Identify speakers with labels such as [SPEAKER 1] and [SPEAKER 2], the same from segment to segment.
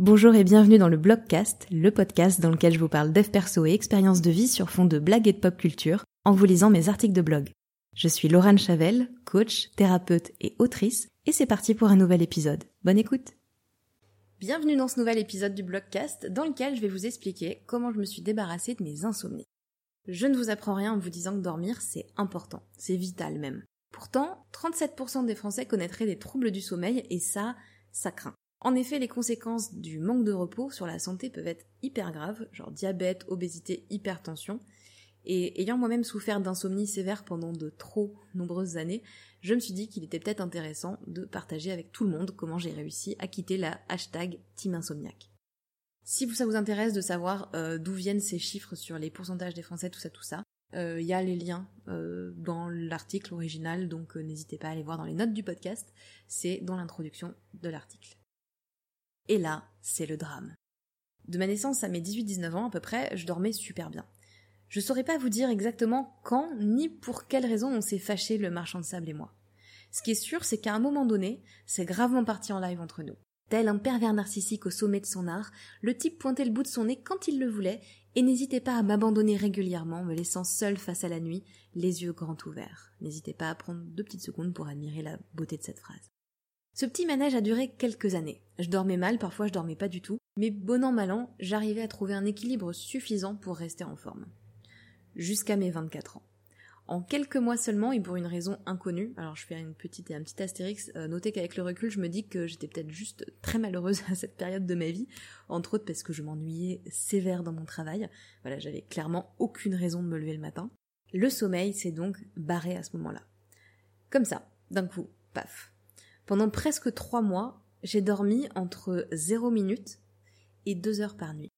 [SPEAKER 1] Bonjour et bienvenue dans le Blogcast, le podcast dans lequel je vous parle dev perso et expériences de vie sur fond de blagues et de pop culture en vous lisant mes articles de blog. Je suis Laurent Chavel, coach, thérapeute et autrice, et c'est parti pour un nouvel épisode. Bonne écoute Bienvenue dans ce nouvel épisode du Blogcast dans lequel je vais vous expliquer comment je me suis débarrassée de mes insomnies. Je ne vous apprends rien en vous disant que dormir c'est important, c'est vital même. Pourtant, 37% des Français connaîtraient des troubles du sommeil et ça, ça craint. En effet, les conséquences du manque de repos sur la santé peuvent être hyper graves, genre diabète, obésité, hypertension. Et ayant moi-même souffert d'insomnie sévère pendant de trop nombreuses années, je me suis dit qu'il était peut-être intéressant de partager avec tout le monde comment j'ai réussi à quitter la hashtag Team Insomniac. Si ça vous intéresse de savoir euh, d'où viennent ces chiffres sur les pourcentages des Français, tout ça, tout ça, euh, il y a les liens euh, dans l'article original, donc n'hésitez pas à aller voir dans les notes du podcast, c'est dans l'introduction de l'article. Et là, c'est le drame. De ma naissance à mes 18-19 ans à peu près, je dormais super bien. Je saurais pas vous dire exactement quand ni pour quelle raison on s'est fâché le marchand de sable et moi. Ce qui est sûr, c'est qu'à un moment donné, c'est gravement parti en live entre nous. Tel un pervers narcissique au sommet de son art, le type pointait le bout de son nez quand il le voulait et n'hésitait pas à m'abandonner régulièrement, me laissant seul face à la nuit, les yeux grands ouverts. N'hésitez pas à prendre deux petites secondes pour admirer la beauté de cette phrase. Ce petit manège a duré quelques années. Je dormais mal, parfois je dormais pas du tout, mais bon an mal an, j'arrivais à trouver un équilibre suffisant pour rester en forme. Jusqu'à mes 24 ans. En quelques mois seulement, et pour une raison inconnue, alors je fais une petite et un petit astérix, euh, notez qu'avec le recul, je me dis que j'étais peut-être juste très malheureuse à cette période de ma vie, entre autres parce que je m'ennuyais sévère dans mon travail. Voilà, j'avais clairement aucune raison de me lever le matin. Le sommeil s'est donc barré à ce moment-là. Comme ça, d'un coup, paf. Pendant presque trois mois, j'ai dormi entre 0 minutes et 2 heures par nuit.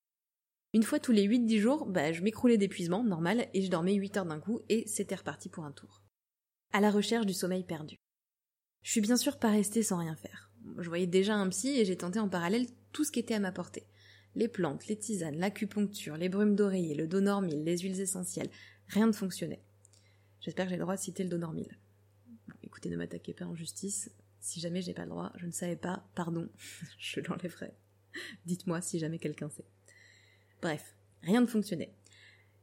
[SPEAKER 1] Une fois tous les 8-10 jours, bah, je m'écroulais d'épuisement, normal, et je dormais 8 heures d'un coup, et c'était reparti pour un tour. À la recherche du sommeil perdu. Je suis bien sûr pas restée sans rien faire. Je voyais déjà un psy et j'ai tenté en parallèle tout ce qui était à ma portée. Les plantes, les tisanes, l'acupuncture, les brumes d'oreiller, le donormil, les huiles essentielles. Rien ne fonctionnait. J'espère que j'ai le droit de citer le donormil. écoutez, ne m'attaquez pas en justice, si jamais j'ai pas le droit, je ne savais pas, pardon, je l'enlèverai. Dites-moi si jamais quelqu'un sait. Bref, rien ne fonctionnait.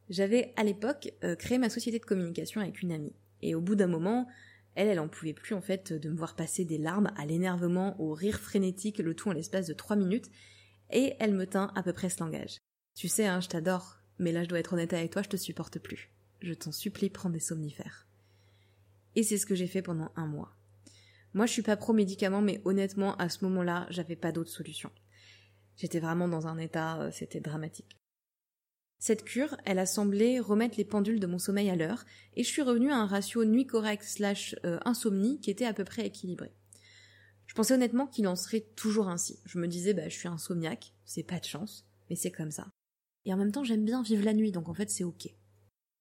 [SPEAKER 1] J'avais à l'époque euh, créé ma société de communication avec une amie. Et au bout d'un moment, elle, elle en pouvait plus en fait de me voir passer des larmes à l'énervement, au rire frénétique, le tout en l'espace de trois minutes, et elle me tint à peu près ce langage. Tu sais, hein, je t'adore, mais là je dois être honnête avec toi, je te supporte plus. Je t'en supplie, prends des somnifères. Et c'est ce que j'ai fait pendant un mois. Moi, je suis pas pro médicaments, mais honnêtement, à ce moment-là, j'avais pas d'autre solution. J'étais vraiment dans un état, euh, c'était dramatique. Cette cure, elle a semblé remettre les pendules de mon sommeil à l'heure, et je suis revenue à un ratio nuit correct slash euh, insomnie qui était à peu près équilibré. Je pensais honnêtement qu'il en serait toujours ainsi. Je me disais, bah, je suis insomniaque, c'est pas de chance, mais c'est comme ça. Et en même temps, j'aime bien vivre la nuit, donc en fait, c'est ok.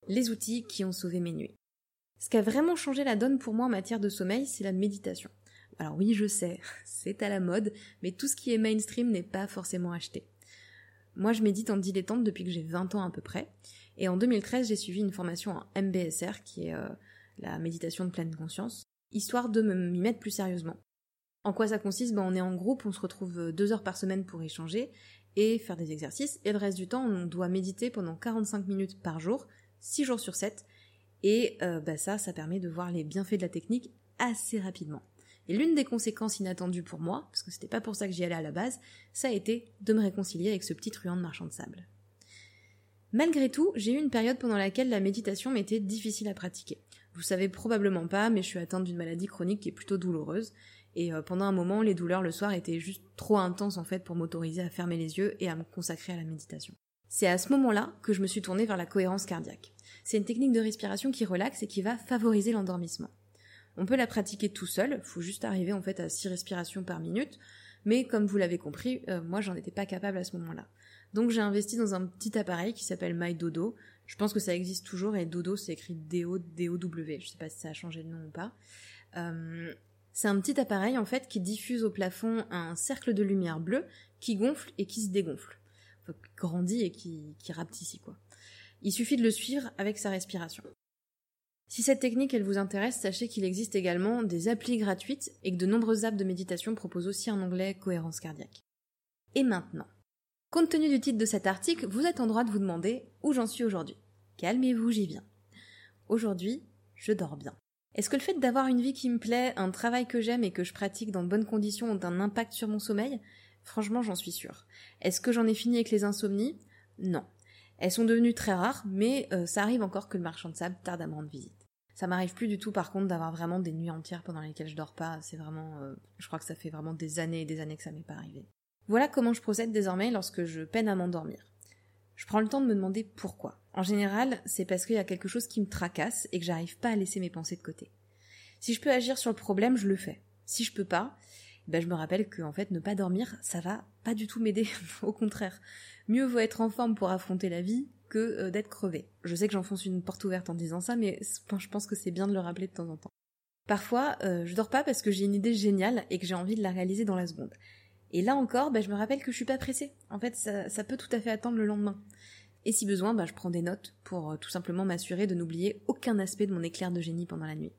[SPEAKER 1] Les outils qui ont sauvé mes nuits. Ce qui a vraiment changé la donne pour moi en matière de sommeil, c'est la méditation. Alors oui, je sais, c'est à la mode, mais tout ce qui est mainstream n'est pas forcément acheté. Moi, je médite en dilettante depuis que j'ai 20 ans à peu près, et en 2013, j'ai suivi une formation en MBSR, qui est euh, la méditation de pleine conscience, histoire de m'y mettre plus sérieusement. En quoi ça consiste? Ben, On est en groupe, on se retrouve euh, deux heures par semaine pour échanger et faire des exercices, et le reste du temps, on doit méditer pendant 45 minutes par jour, 6 jours sur 7, et euh, bah ça, ça permet de voir les bienfaits de la technique assez rapidement. Et l'une des conséquences inattendues pour moi, parce que c'était pas pour ça que j'y allais à la base, ça a été de me réconcilier avec ce petit truand de marchand de sable. Malgré tout, j'ai eu une période pendant laquelle la méditation m'était difficile à pratiquer. Vous savez probablement pas, mais je suis atteinte d'une maladie chronique qui est plutôt douloureuse, et euh, pendant un moment, les douleurs le soir étaient juste trop intenses en fait pour m'autoriser à fermer les yeux et à me consacrer à la méditation. C'est à ce moment-là que je me suis tournée vers la cohérence cardiaque. C'est une technique de respiration qui relaxe et qui va favoriser l'endormissement. On peut la pratiquer tout seul, faut juste arriver en fait à 6 respirations par minute, mais comme vous l'avez compris, euh, moi j'en étais pas capable à ce moment-là. Donc j'ai investi dans un petit appareil qui s'appelle MyDodo. Je pense que ça existe toujours et Dodo c'est écrit D-O, D-O-W. Je sais pas si ça a changé de nom ou pas. Euh, c'est un petit appareil en fait qui diffuse au plafond un cercle de lumière bleue qui gonfle et qui se dégonfle. Grandit et qui, qui quoi. Il suffit de le suivre avec sa respiration. Si cette technique vous intéresse, sachez qu'il existe également des applis gratuites et que de nombreuses apps de méditation proposent aussi un onglet cohérence cardiaque. Et maintenant Compte tenu du titre de cet article, vous êtes en droit de vous demander où j'en suis aujourd'hui. Calmez-vous, j'y viens. Aujourd'hui, je dors bien. Est-ce que le fait d'avoir une vie qui me plaît, un travail que j'aime et que je pratique dans de bonnes conditions ont un impact sur mon sommeil? Franchement, j'en suis sûre. Est-ce que j'en ai fini avec les insomnies? Non. Elles sont devenues très rares, mais euh, ça arrive encore que le marchand de sable tarde à me rendre visite. Ça m'arrive plus du tout par contre d'avoir vraiment des nuits entières pendant lesquelles je dors pas. C'est vraiment, euh, je crois que ça fait vraiment des années et des années que ça m'est pas arrivé. Voilà comment je procède désormais lorsque je peine à m'endormir. Je prends le temps de me demander pourquoi. En général, c'est parce qu'il y a quelque chose qui me tracasse et que j'arrive pas à laisser mes pensées de côté. Si je peux agir sur le problème, je le fais. Si je peux pas, ben je me rappelle que en fait ne pas dormir, ça va pas du tout m'aider. Au contraire, mieux vaut être en forme pour affronter la vie que euh, d'être crevé. Je sais que j'enfonce une porte ouverte en disant ça, mais je pense que c'est bien de le rappeler de temps en temps. Parfois, euh, je dors pas parce que j'ai une idée géniale et que j'ai envie de la réaliser dans la seconde. Et là encore, ben, je me rappelle que je suis pas pressée. En fait, ça, peut tout à fait attendre le lendemain. Et si besoin, bah, je prends des notes pour euh, tout simplement m'assurer de n'oublier aucun aspect de mon éclair de génie pendant la nuit.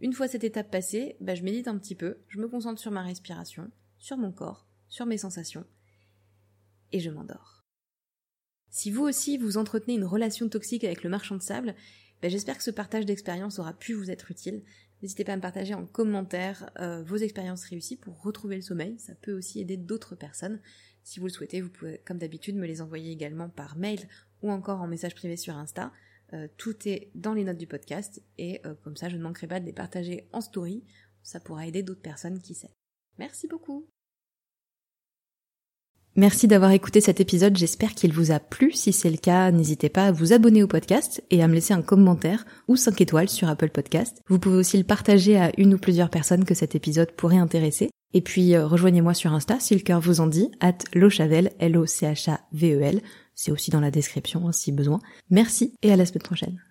[SPEAKER 1] Une fois cette étape passée, bah, je médite un petit peu, je me concentre sur ma respiration, sur mon corps, sur mes sensations, et je m'endors. Si vous aussi vous entretenez une relation toxique avec le marchand de sable, bah, j'espère que ce partage d'expérience aura pu vous être utile. N'hésitez pas à me partager en commentaire euh, vos expériences réussies pour retrouver le sommeil, ça peut aussi aider d'autres personnes. Si vous le souhaitez, vous pouvez, comme d'habitude, me les envoyer également par mail ou encore en message privé sur Insta. Euh, tout est dans les notes du podcast et euh, comme ça, je ne manquerai pas de les partager en story. Ça pourra aider d'autres personnes qui sait. Merci beaucoup. Merci d'avoir écouté cet épisode, j'espère qu'il vous a plu. Si c'est le cas, n'hésitez pas à vous abonner au podcast et à me laisser un commentaire ou 5 étoiles sur Apple Podcast. Vous pouvez aussi le partager à une ou plusieurs personnes que cet épisode pourrait intéresser. Et puis euh, rejoignez-moi sur Insta si le cœur vous en dit, at lochavel, L-O-C-H-A-V-E-L. C'est aussi dans la description hein, si besoin. Merci et à la semaine prochaine.